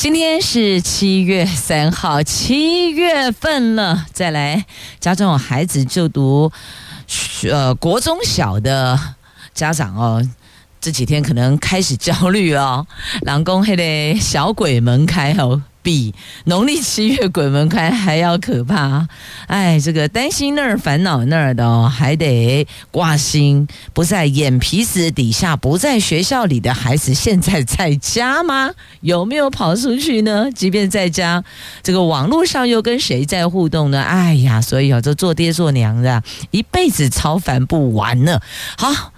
今天是七月三号，七月份了，再来家中有孩子就读。呃，国中小的家长哦，这几天可能开始焦虑哦。老公，还得小鬼门开哦，比农历七月鬼门开还要可怕。哎，这个担心那儿，烦恼那儿的哦，还得挂心。不在眼皮子底下，不在学校里的孩子，现在在家吗？有没有跑出去呢？即便在家，这个网络上又跟谁在互动呢？哎呀，所以啊，这做爹做娘的，一辈子操烦不完呢。好。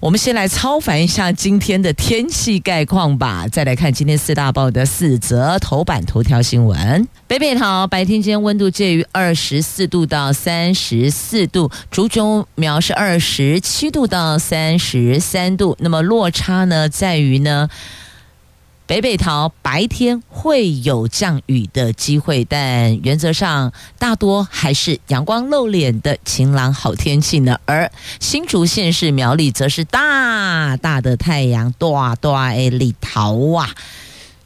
我们先来操烦一下今天的天气概况吧，再来看今天四大报的四则头版头条新闻。北北桃白天间温度介于二十四度到三十四度，竹中苗是二十七度到三十三度，那么落差呢在于呢。北北桃白天会有降雨的机会，但原则上大多还是阳光露脸的晴朗好天气呢。而新竹县市苗栗则是大大的太阳，大大的桃啊，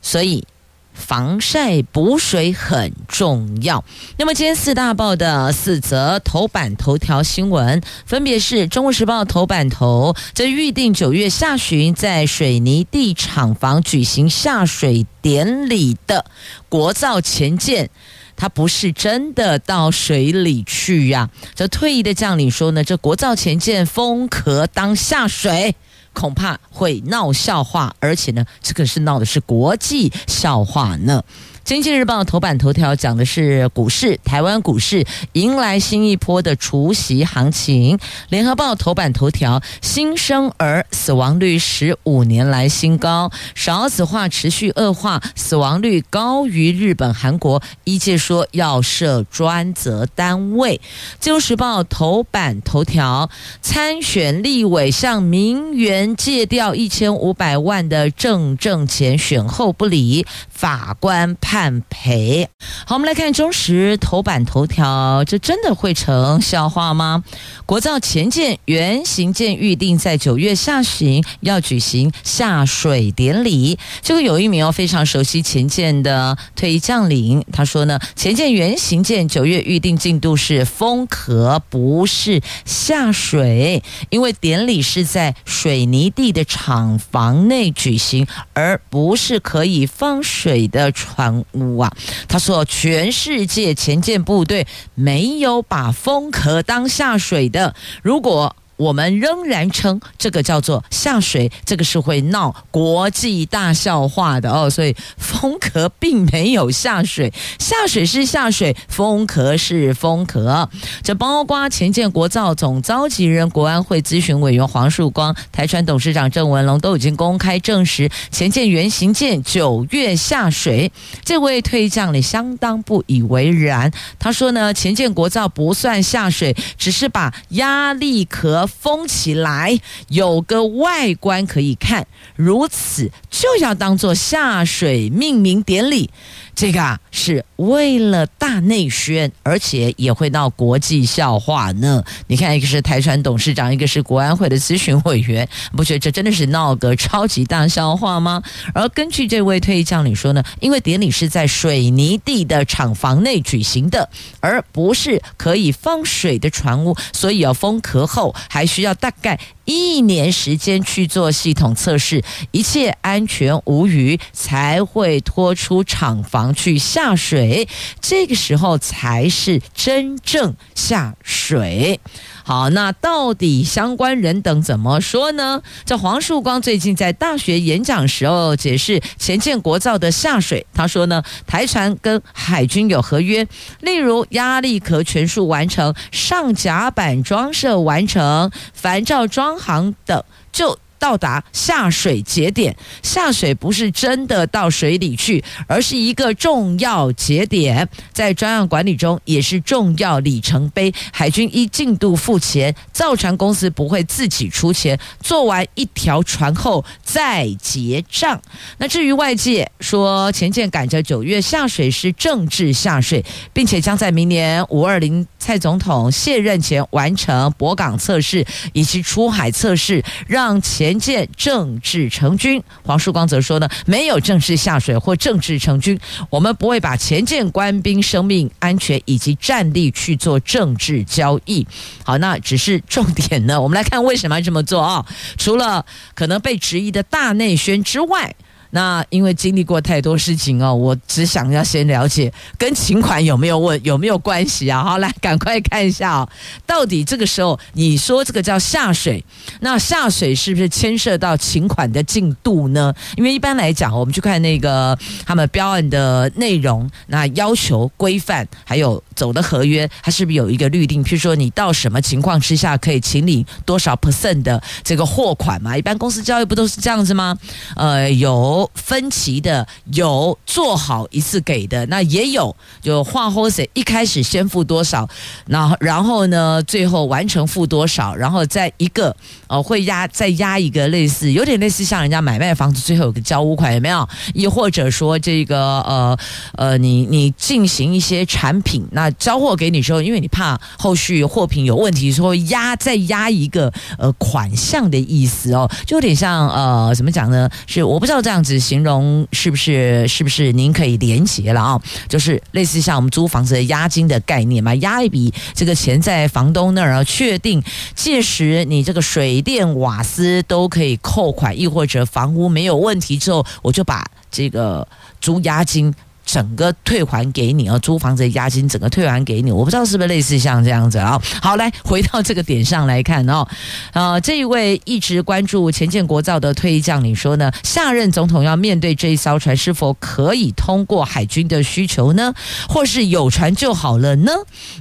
所以。防晒补水很重要。那么，今天四大报的四则头版头条新闻，分别是《中国时报》头版头，这预定九月下旬在水泥地厂房举行下水典礼的国造前舰，它不是真的到水里去呀、这退役的将领说呢，这国造前舰封壳当下水。恐怕会闹笑话，而且呢，这个是闹的是国际笑话呢。经济日报头版头条讲的是股市，台湾股市迎来新一波的除息行情。联合报头版头条，新生儿死亡率十五年来新高，少子化持续恶化，死亡率高于日本、韩国。医界说要设专责单位。自由时报头版头条，参选立委向名媛借调一千五百万的正正钱，选后不理，法官判。判赔。好，我们来看中时头版头条，这真的会成笑话吗？国造前舰原型舰预定在九月下旬要举行下水典礼。这个有一名哦非常熟悉前舰的退役将领，他说呢，前舰原型舰九月预定进度是封壳，不是下水，因为典礼是在水泥地的厂房内举行，而不是可以放水的船。五啊！他说，全世界前舰部队没有把封壳当下水的。如果我们仍然称这个叫做下水，这个是会闹国际大笑话的哦。所以封壳并没有下水，下水是下水，封壳是封壳。这包括前建国造总召集人、国安会咨询委员黄树光、台船董事长郑文龙都已经公开证实，前舰原型舰九月下水。这位退将领相当不以为然，他说呢，前建国造不算下水，只是把压力壳。封起来，有个外观可以看，如此就要当做下水命名典礼。这个啊，是为了大内宣，而且也会闹国际笑话呢。你看，一个是台船董事长，一个是国安会的咨询委员，不觉得这真的是闹个超级大笑话吗？而根据这位退役将领说呢，因为典礼是在水泥地的厂房内举行的，而不是可以放水的船坞，所以要封壳后还需要大概。一年时间去做系统测试，一切安全无虞，才会拖出厂房去下水。这个时候才是真正下水。好，那到底相关人等怎么说呢？这黄树光最近在大学演讲时候解释前建国造的下水，他说呢，台船跟海军有合约，例如压力壳全数完成、上甲板装设完成、帆罩装航等，就到达下水节点。下水不是真的到水里去，而是一个重要节点，在专案管理中也是重要里程碑。海军依进度付钱，造船公司不会自己出钱，做完一条船后再结账。那至于外界说前舰赶着九月下水是政治下水，并且将在明年五二零蔡总统卸任前完成驳港测试以及出海测试，让前舰政治成军。黄树光则说呢，没有正式下水或政治成军，我们不会把前舰官兵生命安全以及战力去做政治交易。好，那只是重点呢。我们来看为什么要这么做啊？除了可能被质疑的大内宣之外。那因为经历过太多事情哦，我只想要先了解跟请款有没有问有没有关系啊？好，来赶快看一下哦，到底这个时候你说这个叫下水，那下水是不是牵涉到请款的进度呢？因为一般来讲，我们去看那个他们标案的内容，那要求规范还有走的合约，它是不是有一个律定？譬如说你到什么情况之下可以请领多少 percent 的这个货款嘛？一般公司交易不都是这样子吗？呃，有。分期的有做好一次给的，那也有就话后谁一开始先付多少，然后然后呢，最后完成付多少，然后再一个呃会压再压一个类似有点类似像人家买卖房子最后有个交屋款有没有？亦或者说这个呃呃你你进行一些产品那交货给你之后，因为你怕后续货品有问题，说压再压一个呃款项的意思哦，就有点像呃怎么讲呢？是我不知道这样子。形容是不是是不是您可以连结了啊？就是类似像我们租房子的押金的概念嘛，押一笔这个钱在房东那儿，确定届时你这个水电瓦斯都可以扣款，亦或者房屋没有问题之后，我就把这个租押金。整个退还给你哦，租房子的押金整个退还给你，我不知道是不是类似像这样子啊？好，来回到这个点上来看哦，呃，这一位一直关注前建国造的退役将领说呢，下任总统要面对这一艘船是否可以通过海军的需求呢，或是有船就好了呢？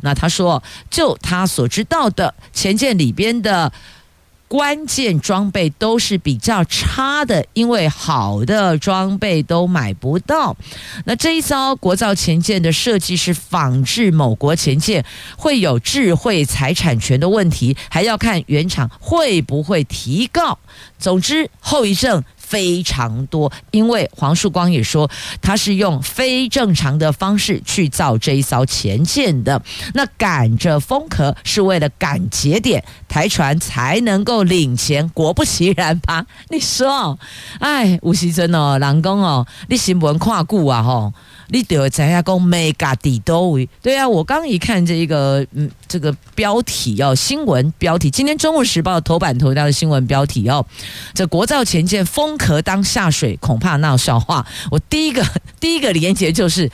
那他说，就他所知道的前舰里边的。关键装备都是比较差的，因为好的装备都买不到。那这一艘国造前舰的设计是仿制某国前舰，会有智慧财产权的问题，还要看原厂会不会提告。总之，后遗症。非常多，因为黄树光也说他是用非正常的方式去造这一艘前舰的。那赶着风壳是为了赶节点，台船才能够领钱。果不其然吧？你说，哎，吴锡珍哦，郎公哦，你新闻看顾啊吼。你得在下讲每家底多对啊，我刚一看这一个嗯这个标题哦，新闻标题，今天中国时报头版头条的新闻标题哦，这国造前舰风壳当下水，恐怕闹笑话。我第一个 第一个连接就是。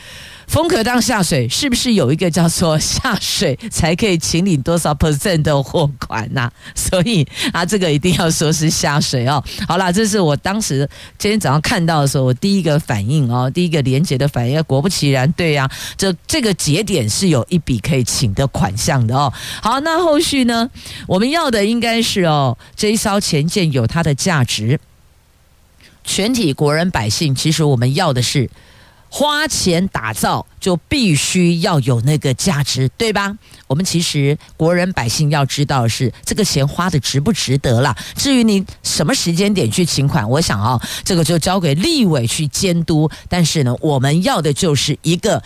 封壳当下水，是不是有一个叫做下水才可以请领多少 percent 的货款呐、所以啊，这个一定要说是下水哦。好啦，这是我当时今天早上看到的时候，我第一个反应哦，第一个连结的反应。果不其然，对呀、啊，这这个节点是有一笔可以请的款项的哦。好，那后续呢？我们要的应该是哦，这一艘前舰有它的价值，全体国人百姓，其实我们要的是。花钱打造就必须要有那个价值，对吧？我们其实国人百姓要知道是这个钱花的值不值得了。至于你什么时间点去请款，我想啊，这个就交给立委去监督。但是呢，我们要的就是一个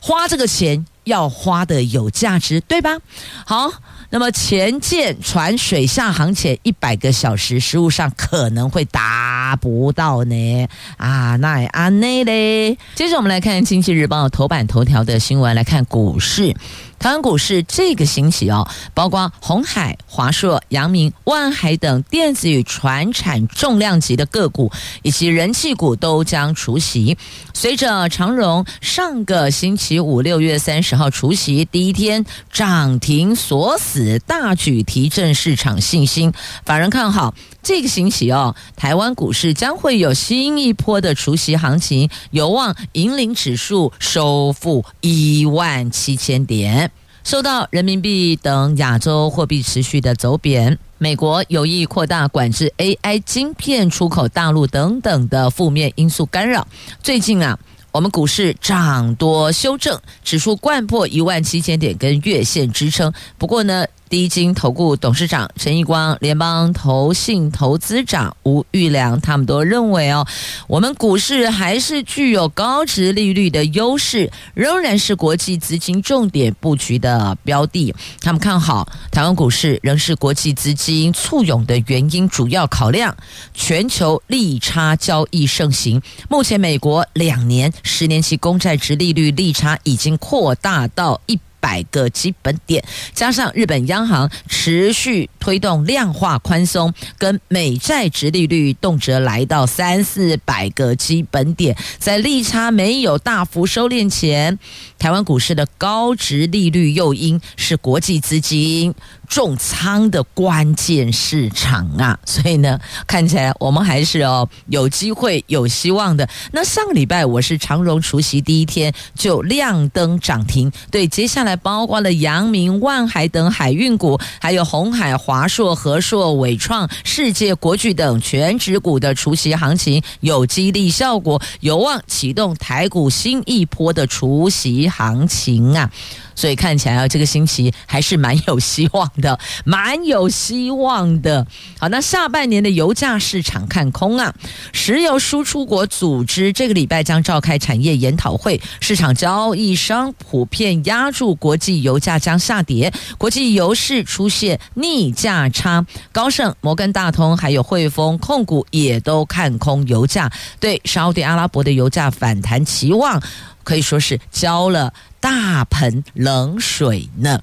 花这个钱要花的有价值，对吧？好。那么潜舰船水下航潜一百个小时，实物上可能会达不到呢。啊，那安内嘞。接着我们来看《经济日报》头版头条的新闻，来看股市。台湾股市这个星期哦，包括鸿海、华硕、阳明、万海等电子与传产重量级的个股，以及人气股都将除息。随着长荣上个星期五六月三十号除息第一天涨停锁死，大举提振市场信心。法人看好这个星期哦，台湾股市将会有新一波的除息行情，有望引领指数收复一万七千点。受到人民币等亚洲货币持续的走贬，美国有意扩大管制 AI 晶片出口大陆等等的负面因素干扰，最近啊。我们股市涨多修正，指数贯破一万七千点跟月线支撑。不过呢，第一金投顾董事长陈义光、联邦投信投资长吴玉良，他们都认为哦，我们股市还是具有高值利率的优势，仍然是国际资金重点布局的标的。他们看好台湾股市仍是国际资金簇拥的原因，主要考量全球利差交易盛行。目前美国两年、十年期公债殖利率利差已经扩大到一。百个基本点，加上日本央行持续推动量化宽松，跟美债殖利率动辄来到三四百个基本点，在利差没有大幅收敛前，台湾股市的高值利率诱因是国际资金。重仓的关键市场啊，所以呢，看起来我们还是哦有机会、有希望的。那上个礼拜我是长荣除夕第一天就亮灯涨停，对，接下来包括了阳明、万海等海运股，还有鸿海、华硕、和硕、伟创、世界国巨等权值股的除息行情有激励效果，有望启动台股新一波的除息行情啊。所以看起来啊，这个星期还是蛮有希望的，蛮有希望的。好，那下半年的油价市场看空啊。石油输出国组织这个礼拜将召开产业研讨会，市场交易商普遍押注国际油价将下跌，国际油市出现逆价差。高盛、摩根大通还有汇丰控股也都看空油价，对沙特阿拉伯的油价反弹期望可以说是交了。大盆冷水呢，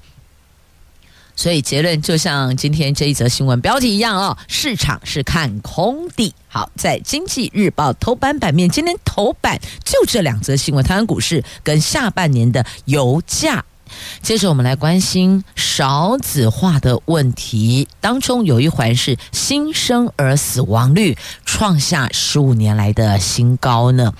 所以结论就像今天这一则新闻标题一样哦，市场是看空的。好，在经济日报头版版面，今天头版就这两则新闻：台湾股市跟下半年的油价。接着我们来关心少子化的问题，当中有一环是新生儿死亡率创下十五年来的新高呢，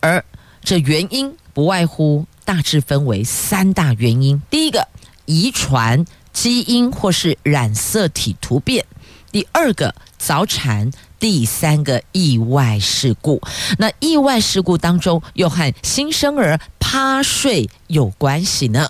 而这原因。不外乎大致分为三大原因：第一个，遗传基因或是染色体突变；第二个，早产；第三个，意外事故。那意外事故当中，又和新生儿趴睡有关系呢？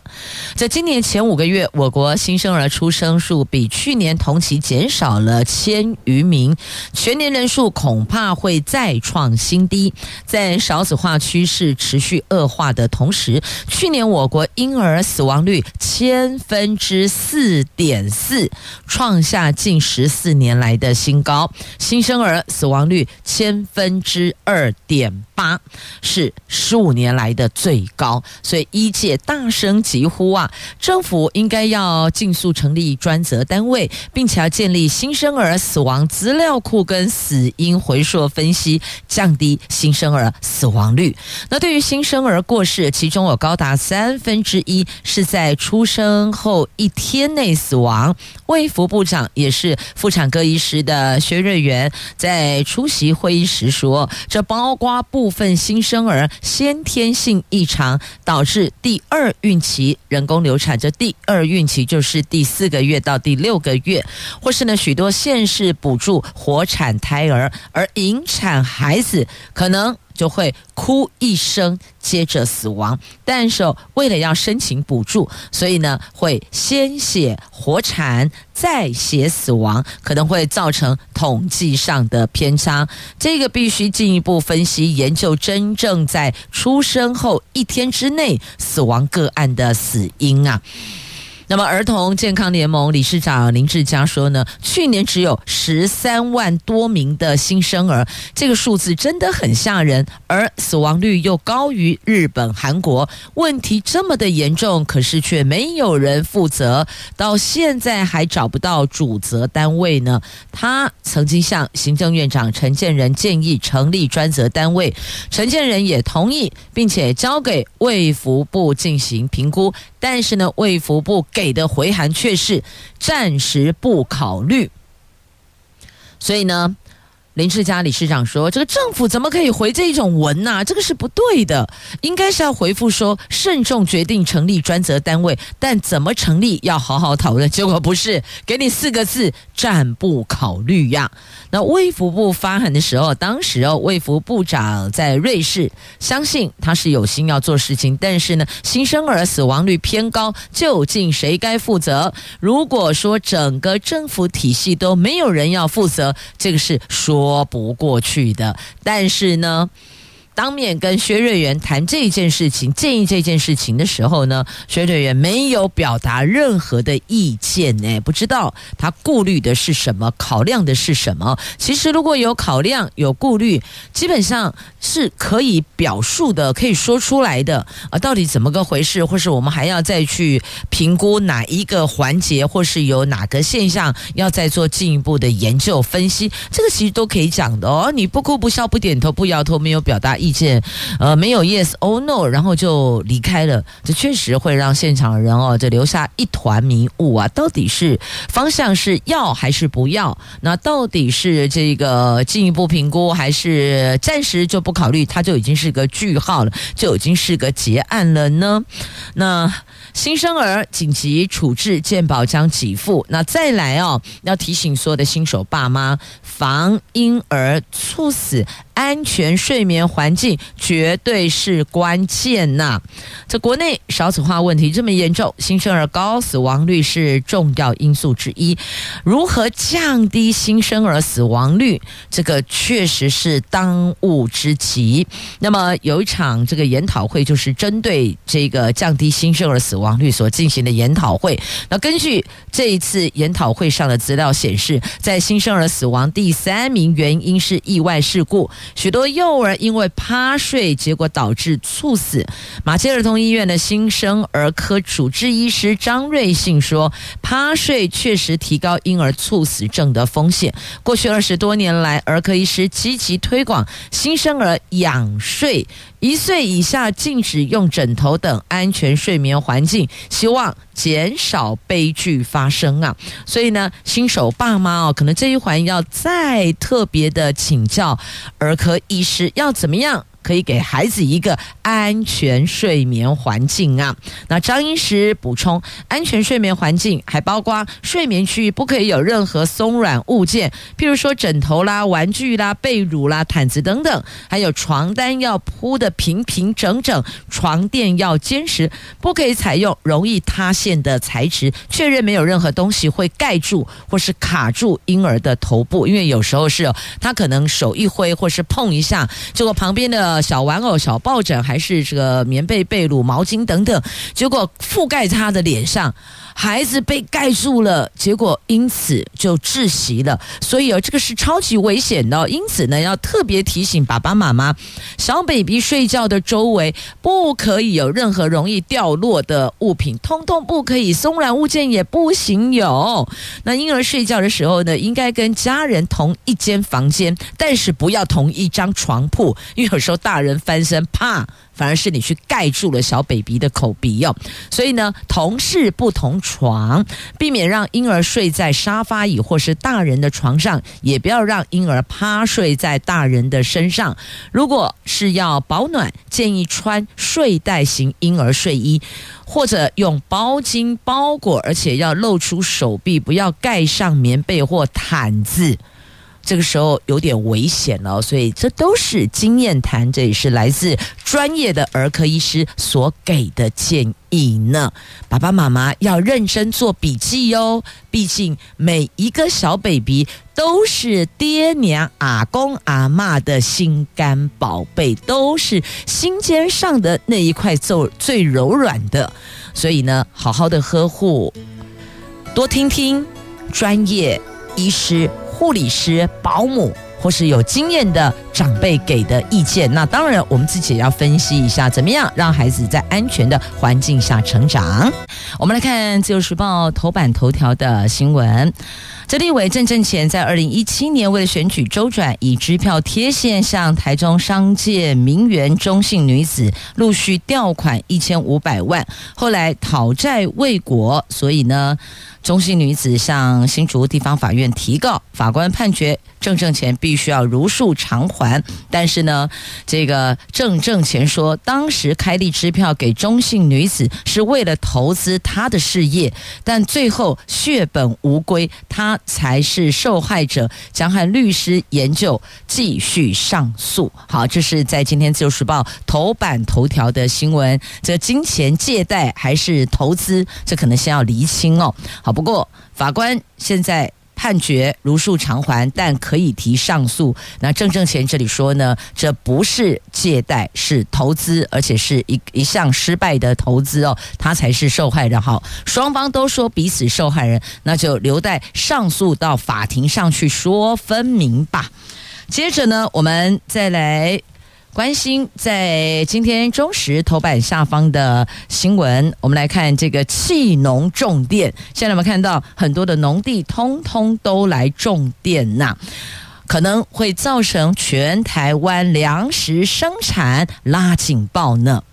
在今年前五个月，我国新生儿出生数比去年同期减少了千余名，全年人数恐怕会再创新低。在少子化趋势持续恶化的同时，去年我国婴儿死亡率千分之四点四，创下近十四年来的新高；新生儿死亡率千分之二点八，是十五年来的最高。所以一。且大声疾呼啊！政府应该要尽速成立专责单位，并且要建立新生儿死亡资料库跟死因回溯分析，降低新生儿死亡率。那对于新生儿过世，其中有高达三分之一是在出生后一天内死亡。卫福部长也是妇产科医师的薛瑞元在出席会议时说，这包括部分新生儿先天性异常导致。第二孕期人工流产，这第二孕期就是第四个月到第六个月，或是呢许多县市补助活产胎儿，而引产孩子可能。就会哭一声，接着死亡。但是为了要申请补助，所以呢会先写活产，再写死亡，可能会造成统计上的偏差。这个必须进一步分析研究，真正在出生后一天之内死亡个案的死因啊。那么，儿童健康联盟理事长林志佳说呢，去年只有十三万多名的新生儿，这个数字真的很吓人，而死亡率又高于日本、韩国，问题这么的严重，可是却没有人负责，到现在还找不到主责单位呢。他曾经向行政院长陈建仁建议成立专责单位，陈建仁也同意，并且交给卫福部进行评估。但是呢，卫福部给的回函却是暂时不考虑，所以呢，林志嘉理事长说：“这个政府怎么可以回这一种文呢？这个是不对的，应该是要回复说慎重决定成立专责单位，但怎么成立要好好讨论。结果不是给你四个字：暂不考虑呀。那卫福部发函的时候，当时哦，卫福部长在瑞士，相信他是有心要做事情，但是呢，新生儿死亡率偏高，究竟谁该负责？如果说整个政府体系都没有人要负责，这个是说。”说不过去的，但是呢，当面跟薛瑞元谈这件事情，建议这件事情的时候呢，薛瑞元没有表达任何的意见呢，不知道他顾虑的是什么，考量的是什么。其实如果有考量、有顾虑，基本上是可以表述的，可以说出来的。啊，到底怎么个回事，或是我们还要再去评估哪一个环节，或是有哪个现象要再做进一步的研究分析，这个其实都可以讲的哦。你不哭不笑不点头不摇头，没有表达。意见，呃，没有 yes or no，然后就离开了，这确实会让现场的人哦，这留下一团迷雾啊，到底是方向是要还是不要？那到底是这个进一步评估，还是暂时就不考虑？它就已经是个句号了，就已经是个结案了呢？那。新生儿紧急处置健保将给付，那再来哦，要提醒所有的新手爸妈，防婴儿猝死，安全睡眠环境绝对是关键呐。这国内少子化问题这么严重，新生儿高死亡率是重要因素之一。如何降低新生儿死亡率，这个确实是当务之急。那么有一场这个研讨会，就是针对这个降低新生儿死亡。率所进行的研讨会，那根据这一次研讨会上的资料显示，在新生儿死亡第三名原因是意外事故，许多幼儿因为趴睡，结果导致猝死。马偕儿童医院的新生儿科主治医师张瑞信说，趴睡确实提高婴儿猝死症的风险。过去二十多年来，儿科医师积极推广新生儿仰睡。一岁以下禁止用枕头等安全睡眠环境，希望减少悲剧发生啊！所以呢，新手爸妈哦，可能这一环要再特别的请教儿科医师，要怎么样？可以给孩子一个安全睡眠环境啊。那张医师补充，安全睡眠环境还包括睡眠区域不可以有任何松软物件，譬如说枕头啦、玩具啦、被褥啦、毯子等等，还有床单要铺得平平整整，床垫要坚实，不可以采用容易塌陷的材质。确认没有任何东西会盖住或是卡住婴儿的头部，因为有时候是他可能手一挥或是碰一下，结果旁边的。呃小玩偶、小抱枕，还是这个棉被、被褥、毛巾等等，结果覆盖他的脸上。孩子被盖住了，结果因此就窒息了。所以哦，这个是超级危险的。因此呢，要特别提醒爸爸妈妈，小 baby 睡觉的周围不可以有任何容易掉落的物品，通通不可以，松软物件也不行有。那婴儿睡觉的时候呢，应该跟家人同一间房间，但是不要同一张床铺，因为有时候大人翻身，啪。反而是你去盖住了小 baby 的口鼻哦，所以呢，同室不同床，避免让婴儿睡在沙发椅或是大人的床上，也不要让婴儿趴睡在大人的身上。如果是要保暖，建议穿睡袋型婴儿睡衣，或者用包巾包裹，而且要露出手臂，不要盖上棉被或毯子。这个时候有点危险了，所以这都是经验谈，这也是来自专业的儿科医师所给的建议呢。爸爸妈妈要认真做笔记哟，毕竟每一个小 baby 都是爹娘、阿公、阿嬷的心肝宝贝，都是心尖上的那一块最最柔软的，所以呢，好好的呵护，多听听专业医师。护理师、保姆或是有经验的长辈给的意见。那当然，我们自己也要分析一下，怎么样让孩子在安全的环境下成长。我们来看《自由时报》头版头条的新闻。这立委郑正前在二零一七年为了选举周转，以支票贴现向台中商界名媛中性女子陆续调款一千五百万，后来讨债未果，所以呢，中性女子向新竹地方法院提告，法官判决郑正前必须要如数偿还。但是呢，这个郑正前说，当时开立支票给中性女子是为了投资她的事业，但最后血本无归，她才是受害者，将和律师研究继续上诉。好，这是在今天自由时报头版头条的新闻。这金钱借贷还是投资，这可能先要厘清哦。好。不过，法官现在判决如数偿还，但可以提上诉。那郑正贤这里说呢，这不是借贷，是投资，而且是一一项失败的投资哦，他才是受害人。好，双方都说彼此受害人，那就留待上诉到法庭上去说分明吧。接着呢，我们再来。关心在今天中时头版下方的新闻，我们来看这个弃农种电。现在我们看到很多的农地通通都来种电呐，可能会造成全台湾粮食生产拉警报呢。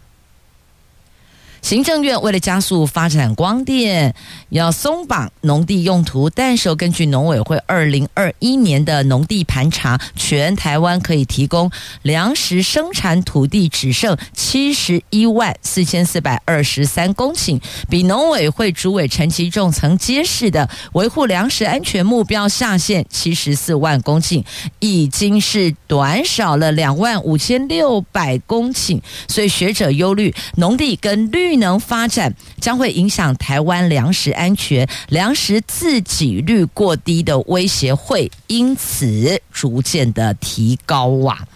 行政院为了加速发展光电，要松绑农地用途，但是根据农委会二零二一年的农地盘查，全台湾可以提供粮食生产土地只剩七十一万四千四百二十三公顷，比农委会主委陈其仲曾揭示的维护粮食安全目标下限七十四万公顷，已经是短少了两万五千六百公顷，所以学者忧虑农地跟绿。绿能发展将会影响台湾粮食安全，粮食自给率过低的威胁会因此逐渐的提高啊。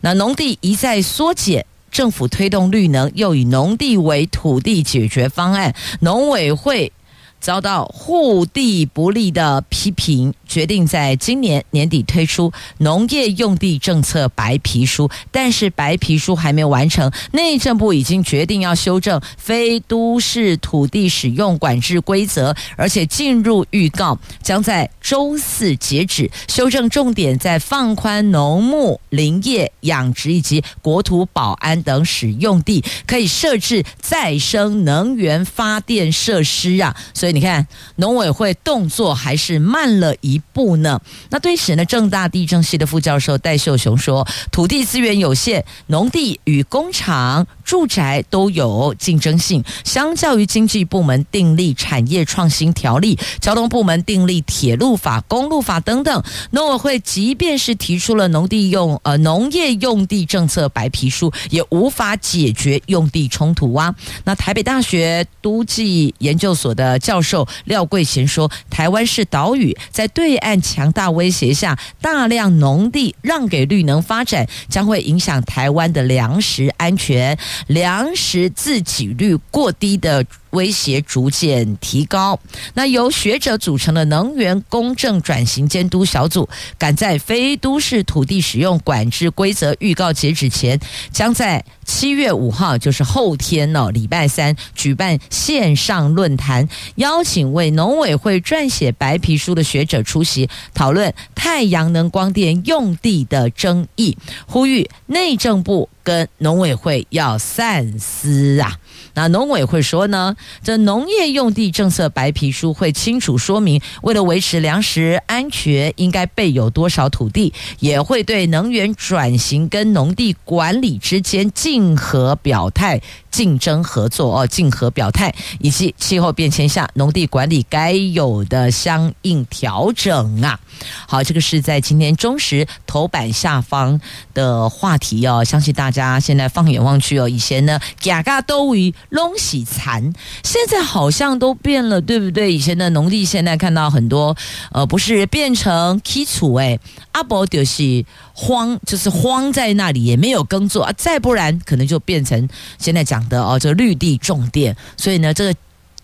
那农地一再缩减，政府推动绿能，又以农地为土地解决方案，农委会遭到护地不利的批评。决定在今年年底推出农业用地政策白皮书，但是白皮书还没有完成，内政部已经决定要修正非都市土地使用管制规则，而且进入预告，将在周四截止。修正重点在放宽农牧、林业、养殖以及国土保安等使用地可以设置再生能源发电设施啊，所以以你看农委会动作还是慢了一。步呢？那对此呢？正大地政系的副教授戴秀雄说：“土地资源有限，农地与工厂、住宅都有竞争性。相较于经济部门订立产业创新条例、交通部门订立铁路法、公路法等等，农委会即便是提出了农地用呃农业用地政策白皮书，也无法解决用地冲突啊。”那台北大学都计研究所的教授廖桂贤说：“台湾是岛屿，在对。”对岸强大威胁下，大量农地让给绿能发展，将会影响台湾的粮食安全，粮食自给率过低的。威胁逐渐提高。那由学者组成的能源公正转型监督小组，赶在非都市土地使用管制规则预告截止前，将在七月五号，就是后天呢，礼拜三举办线上论坛，邀请为农委会撰写白皮书的学者出席讨论太阳能光电用地的争议，呼吁内政部跟农委会要三思啊。那农委会说呢，这农业用地政策白皮书会清楚说明，为了维持粮食安全，应该备有多少土地，也会对能源转型跟农地管理之间竞合表态。竞争合作哦，竞合表态，以及气候变迁下农地管理该有的相应调整啊。好，这个是在今天中时头版下方的话题哦。相信大家现在放眼望去哦，以前呢，甲嘎都与龙喜残，现在好像都变了，对不对？以前的农地现在看到很多，呃，不是变成基础哎，阿伯就是荒，就是荒在那里，也没有耕作啊。再不然，可能就变成现在讲。的哦，这绿地种电，所以呢，这个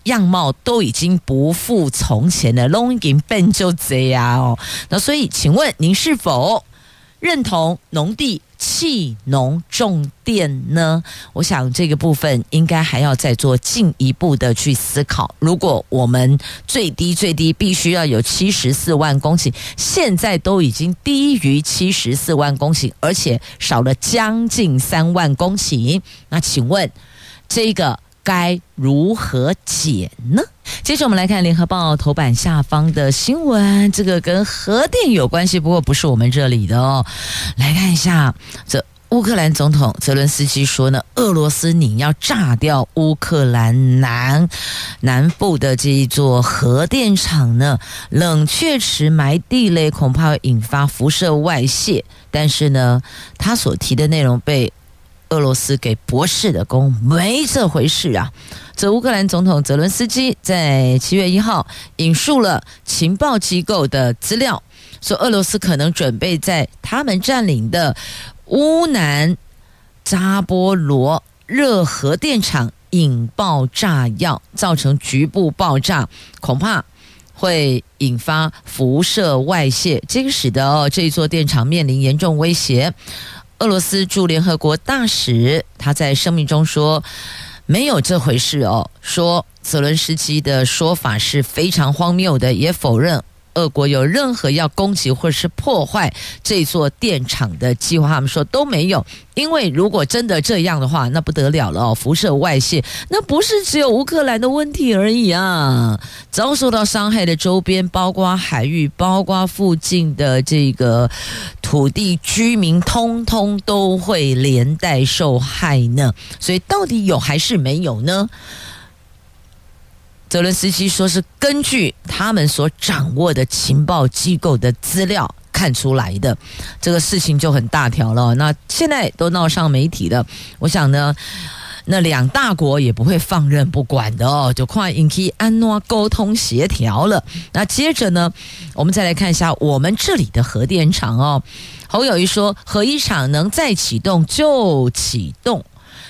样貌都已经不复从前了。龙已经变就这样哦。那所以，请问您是否认同农地气农重电呢？我想这个部分应该还要再做进一步的去思考。如果我们最低最低必须要有七十四万公顷，现在都已经低于七十四万公顷，而且少了将近三万公顷，那请问这个？该如何解呢？接着我们来看《联合报》头版下方的新闻，这个跟核电有关系，不过不是我们这里的哦。来看一下，这乌克兰总统泽伦斯基说呢，俄罗斯拟要炸掉乌克兰南南部的这一座核电厂呢，冷却池埋地雷，恐怕会引发辐射外泄。但是呢，他所提的内容被。俄罗斯给驳斥的功，没这回事啊！则乌克兰总统泽伦斯基在七月一号引述了情报机构的资料，说俄罗斯可能准备在他们占领的乌南扎波罗热核电厂引爆炸药，造成局部爆炸，恐怕会引发辐射外泄，这个使得哦这一座电厂面临严重威胁。俄罗斯驻联合国大使他在声明中说：“没有这回事哦。”说泽伦斯基的说法是非常荒谬的，也否认。俄国有任何要攻击或是破坏这座电厂的计划？他们说都没有，因为如果真的这样的话，那不得了了哦！辐射外泄，那不是只有乌克兰的问题而已啊！遭受到伤害的周边，包括海域，包括附近的这个土地居民，通通都会连带受害呢。所以，到底有还是没有呢？泽伦斯基说：“是根据他们所掌握的情报机构的资料看出来的，这个事情就很大条了。那现在都闹上媒体了，我想呢，那两大国也不会放任不管的哦，就快引起安诺沟通协调了。那接着呢，我们再来看一下我们这里的核电厂哦。侯友谊说，核一厂能再启动就启动，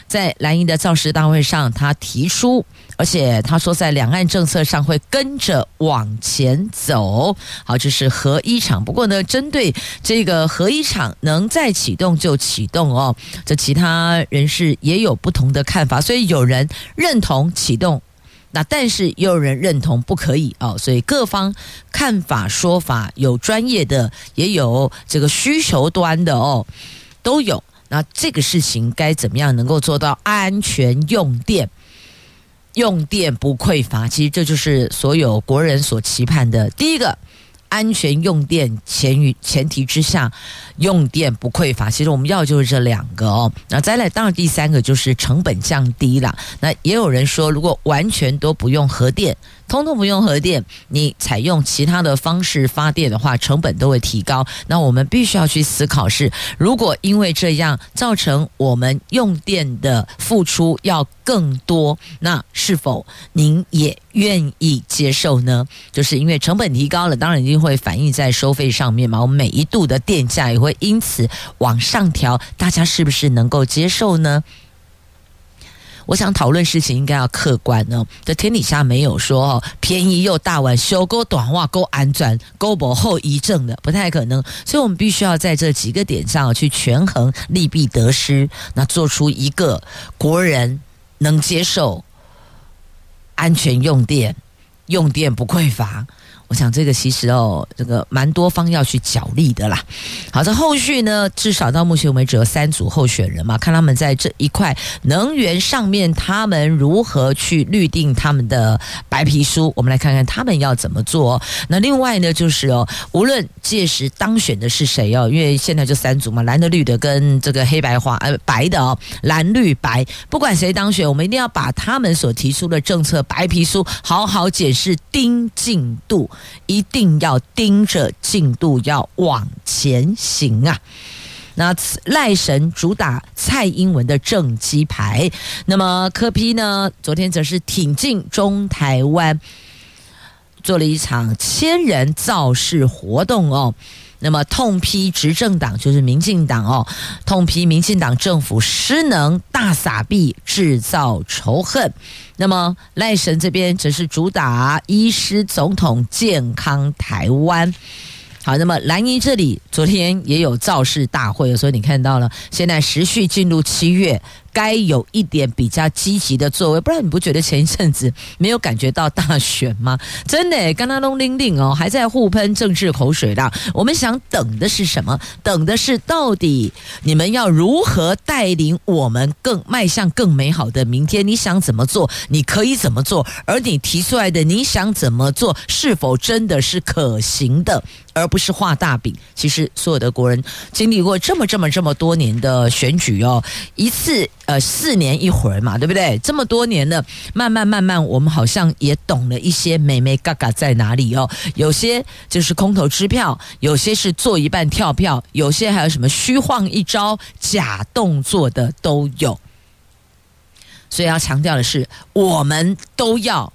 在蓝营的造势大会上，他提出。”而且他说，在两岸政策上会跟着往前走。好，这是核一厂。不过呢，针对这个核一厂能再启动就启动哦，这其他人士也有不同的看法。所以有人认同启动，那但是也有人认同不可以哦。所以各方看法说法，有专业的，也有这个需求端的哦，都有。那这个事情该怎么样能够做到安全用电？用电不匮乏，其实这就是所有国人所期盼的。第一个，安全用电前于前提之下，用电不匮乏。其实我们要就是这两个哦。那再来，当然第三个就是成本降低了。那也有人说，如果完全都不用核电。通通不用核电，你采用其他的方式发电的话，成本都会提高。那我们必须要去思考是，如果因为这样造成我们用电的付出要更多，那是否您也愿意接受呢？就是因为成本提高了，当然一定会反映在收费上面嘛。我们每一度的电价也会因此往上调，大家是不是能够接受呢？我想讨论事情应该要客观呢，这天底下没有说，便宜又大碗，修够短袜够安全够不后遗症的，不太可能。所以我们必须要在这几个点上去权衡利弊得失，那做出一个国人能接受、安全用电、用电不匮乏。我想这个其实哦，这个蛮多方要去角力的啦。好，这后续呢，至少到目前为止有三组候选人嘛，看他们在这一块能源上面，他们如何去律定他们的白皮书。我们来看看他们要怎么做。那另外呢，就是哦，无论届时当选的是谁哦，因为现在就三组嘛，蓝的、绿的跟这个黑白花呃白的哦，蓝绿白，不管谁当选，我们一定要把他们所提出的政策白皮书好好解释，盯进度。一定要盯着进度，要往前行啊！那赖神主打蔡英文的正机牌，那么柯 P 呢？昨天则是挺进中台湾，做了一场千人造势活动哦。那么痛批执政党就是民进党哦，痛批民进党政府失能、大撒币、制造仇恨。那么赖神这边则是主打医师总统健康台湾。好，那么蓝营这里昨天也有造势大会，所以你看到了，现在持续进入七月。该有一点比较积极的作为，不然你不觉得前一阵子没有感觉到大选吗？真的，刚刚都拎拎哦，还在互喷政治口水啦。我们想等的是什么？等的是到底你们要如何带领我们更迈向更美好的明天？你想怎么做？你可以怎么做？而你提出来的你想怎么做，是否真的是可行的？而不是画大饼。其实所有的国人经历过这么这么这么多年的选举哦，一次。呃，四年一回嘛，对不对？这么多年了，慢慢慢慢，我们好像也懂了一些美眉嘎嘎在哪里哦。有些就是空头支票，有些是做一半跳票，有些还有什么虚晃一招、假动作的都有。所以要强调的是，我们都要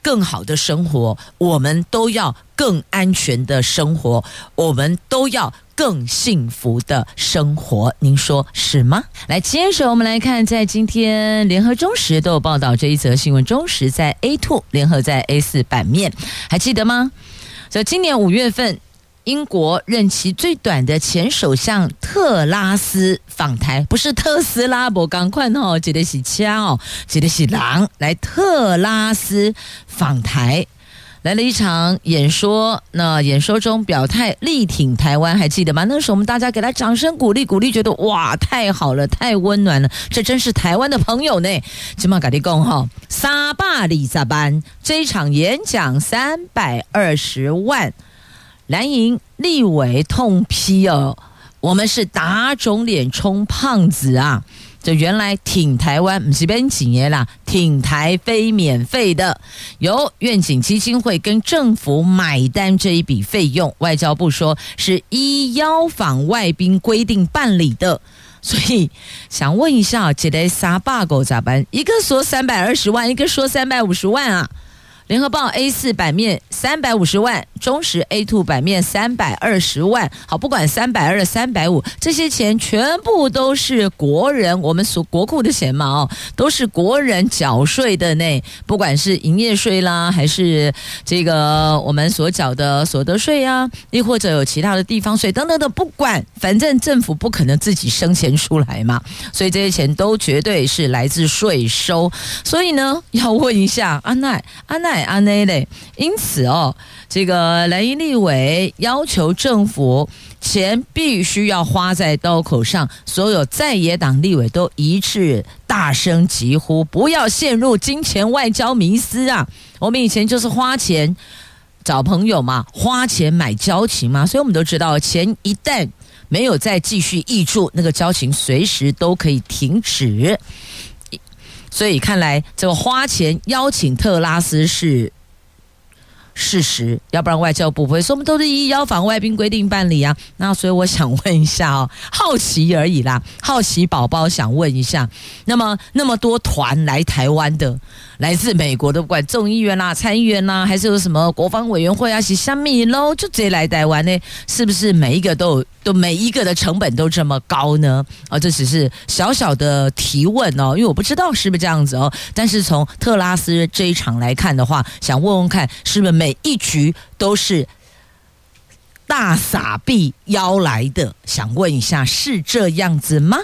更好的生活，我们都要更安全的生活，我们都要。更幸福的生活，您说是吗？来，接着我们来看，在今天联合中时都有报道这一则新闻。中时在 A two，联合在 A 四版面，还记得吗？在今年五月份，英国任期最短的前首相特拉斯访台，不是特斯拉，不赶快哦，记得是枪哦，记得是狼，来特拉斯访台。来了一场演说，那演说中表态力挺台湾，还记得吗？那时候我们大家给他掌声鼓励鼓励，觉得哇，太好了，太温暖了，这真是台湾的朋友呢。今嘛跟你讲哈，沙巴里萨班？这一场演讲三百二十万，蓝营立委痛批哦，我们是打肿脸充胖子啊。就原来挺台湾不是免钱的啦，挺台非免费的，由愿景基金会跟政府买单这一笔费用，外交部说是依邀访外宾规定办理的，所以想问一下，这得啥 bug 咋办？一个说三百二十万，一个说三百五十万啊。联合报 A 四版面三百五十万，中时 A two 版面三百二十万。好，不管三百二、三百五，这些钱全部都是国人我们所国库的钱嘛，哦，都是国人缴税的呢。不管是营业税啦，还是这个我们所缴的所得税啊，亦或者有其他的地方税等等的，不管，反正政府不可能自己生钱出来嘛，所以这些钱都绝对是来自税收。所以呢，要问一下阿奈，阿奈。安内嘞，因此哦，这个蓝营立委要求政府钱必须要花在刀口上，所有在野党立委都一致大声疾呼，不要陷入金钱外交迷思啊！我们以前就是花钱找朋友嘛，花钱买交情嘛，所以我们都知道，钱一旦没有再继续挹注，那个交情随时都可以停止。所以看来，这个花钱邀请特拉斯是事实，要不然外交部不会说我们都是依邀访外宾规定办理啊。那所以我想问一下哦，好奇而已啦，好奇宝宝想问一下，那么那么多团来台湾的。来自美国的，不管众议员啦、参议员啦，还是有什么国防委员会啊，是虾米喽，就直接来台湾呢？是不是每一个都有都每一个的成本都这么高呢？啊、这只是小小的提问哦，因为我不知道是不是这样子哦。但是从特拉斯这一场来看的话，想问问看，是不是每每一局都是大撒币邀来的？想问一下，是这样子吗？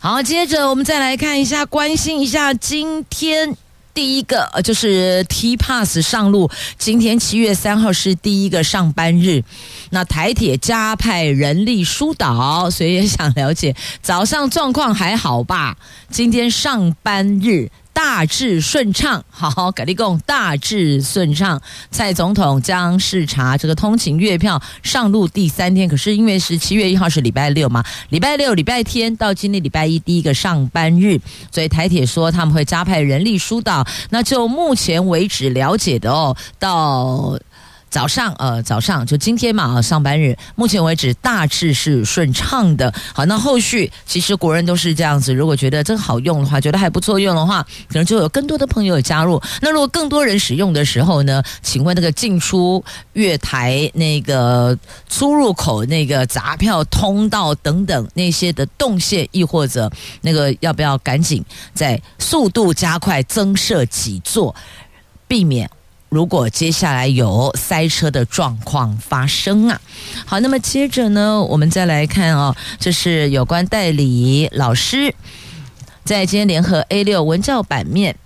好，接着我们再来看一下，关心一下今天第一个，呃，就是 T Pass 上路。今天七月三号是第一个上班日，那台铁加派人力疏导，所以也想了解早上状况还好吧？今天上班日。大致顺畅，好好改立共大致顺畅。蔡总统将视察这个通勤月票上路第三天，可是因为是七月一号是礼拜六嘛，礼拜六、礼拜天到今天礼拜一第一个上班日，所以台铁说他们会加派人力疏导。那就目前为止了解的哦，到。早上，呃，早上就今天嘛，上班日，目前为止大致是顺畅的。好，那后续其实国人都是这样子，如果觉得真好用的话，觉得还不错用的话，可能就有更多的朋友加入。那如果更多人使用的时候呢？请问那个进出月台那个出入口那个闸票通道等等那些的动线，亦或者那个要不要赶紧在速度加快增设几座，避免。如果接下来有塞车的状况发生啊，好，那么接着呢，我们再来看哦，这是有关代理老师在今天联合 A 六文教版面。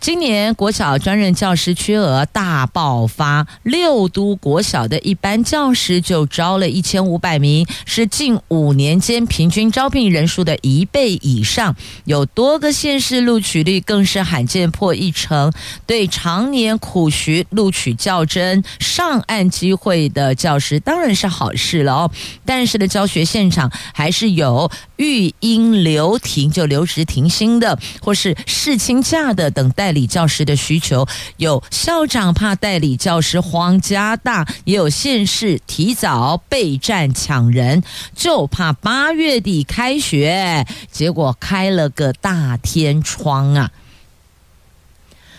今年国小专任教师缺额大爆发，六都国小的一般教师就招了一千五百名，是近五年间平均招聘人数的一倍以上。有多个县市录取率更是罕见破一成。对常年苦学录取较真上岸机会的教师当然是好事了哦，但是的教学现场还是有育婴留停就留职停薪的，或是事请假的等。代理教师的需求，有校长怕代理教师荒加大，也有县市提早备战抢人，就怕八月底开学，结果开了个大天窗啊！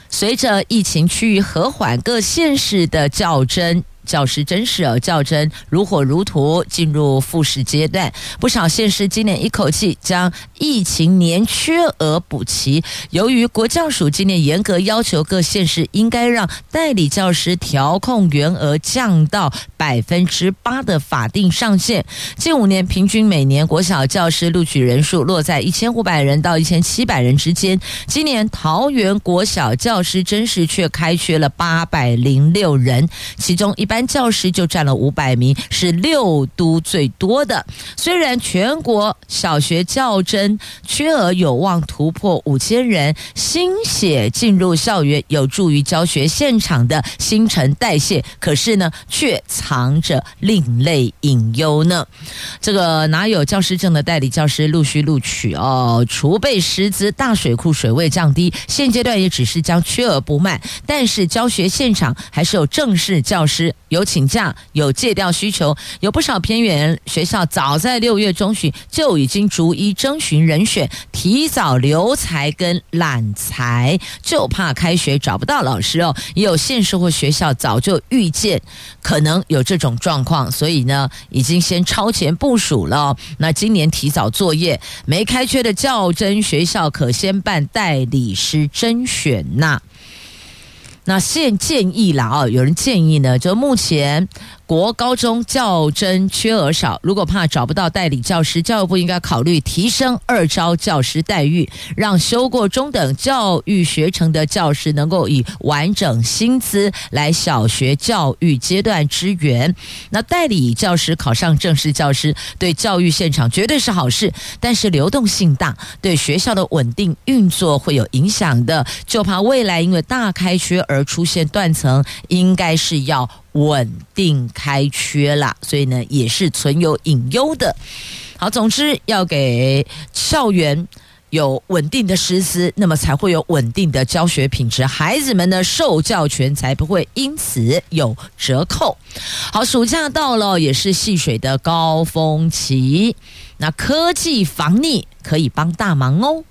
随着疫情趋于和缓，各县市的较真教师甄试教甄如火如荼进入复试阶段，不少县市今年一口气将疫情年缺额补齐。由于国教署今年严格要求各县市应该让代理教师调控员额降到百分之八的法定上限，近五年平均每年国小教师录取人数落在一千五百人到一千七百人之间。今年桃园国小教师甄试却开缺了八百零六人，其中一。班教师就占了五百名，是六都最多的。虽然全国小学教甄缺额有望突破五千人，新血进入校园有助于教学现场的新陈代谢，可是呢，却藏着另类隐忧呢。这个哪有教师证的代理教师陆续录取哦？储备师资大水库水位降低，现阶段也只是将缺额补满，但是教学现场还是有正式教师。有请假，有借调需求，有不少偏远学校早在六月中旬就已经逐一征询人选，提早留才跟揽才，就怕开学找不到老师哦。也有县市或学校早就预见可能有这种状况，所以呢，已经先超前部署了。那今年提早作业，没开缺的教甄学校可先办代理师甄选呐。那现建议了啊，有人建议呢，就目前。国高中教真缺额少，如果怕找不到代理教师，教育部应该考虑提升二招教师待遇，让修过中等教育学程的教师能够以完整薪资来小学教育阶段支援。那代理教师考上正式教师，对教育现场绝对是好事，但是流动性大，对学校的稳定运作会有影响的，就怕未来因为大开缺而出现断层，应该是要。稳定开缺啦，所以呢也是存有隐忧的。好，总之要给校园有稳定的师资，那么才会有稳定的教学品质，孩子们的受教权才不会因此有折扣。好，暑假到了，也是戏水的高峰期，那科技防溺可以帮大忙哦。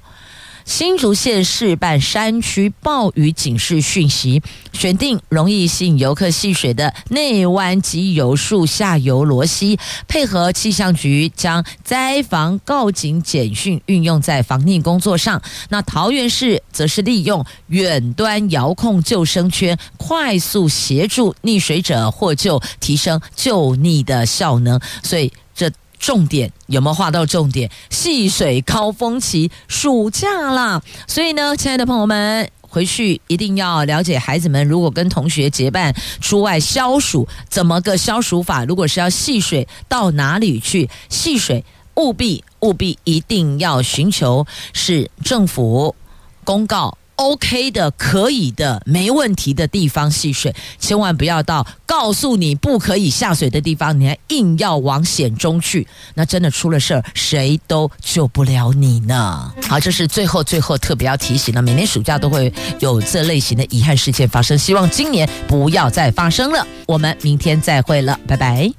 新竹县试办山区暴雨警示讯息，选定容易吸引游客戏水的内湾及油树下游螺溪，配合气象局将灾防告警简讯运用在防溺工作上。那桃园市则是利用远端遥控救生圈，快速协助溺水者获救，提升救溺的效能。所以。重点有没有画到重点？戏水高峰期，暑假啦，所以呢，亲爱的朋友们，回去一定要了解孩子们，如果跟同学结伴出外消暑，怎么个消暑法？如果是要戏水，到哪里去戏水？务必务必一定要寻求是政府公告。OK 的，可以的，没问题的地方戏水，千万不要到告诉你不可以下水的地方，你还硬要往险中去，那真的出了事儿，谁都救不了你呢。好，这是最后最后特别要提醒的，每年暑假都会有这类型的遗憾事件发生，希望今年不要再发生了。我们明天再会了，拜拜。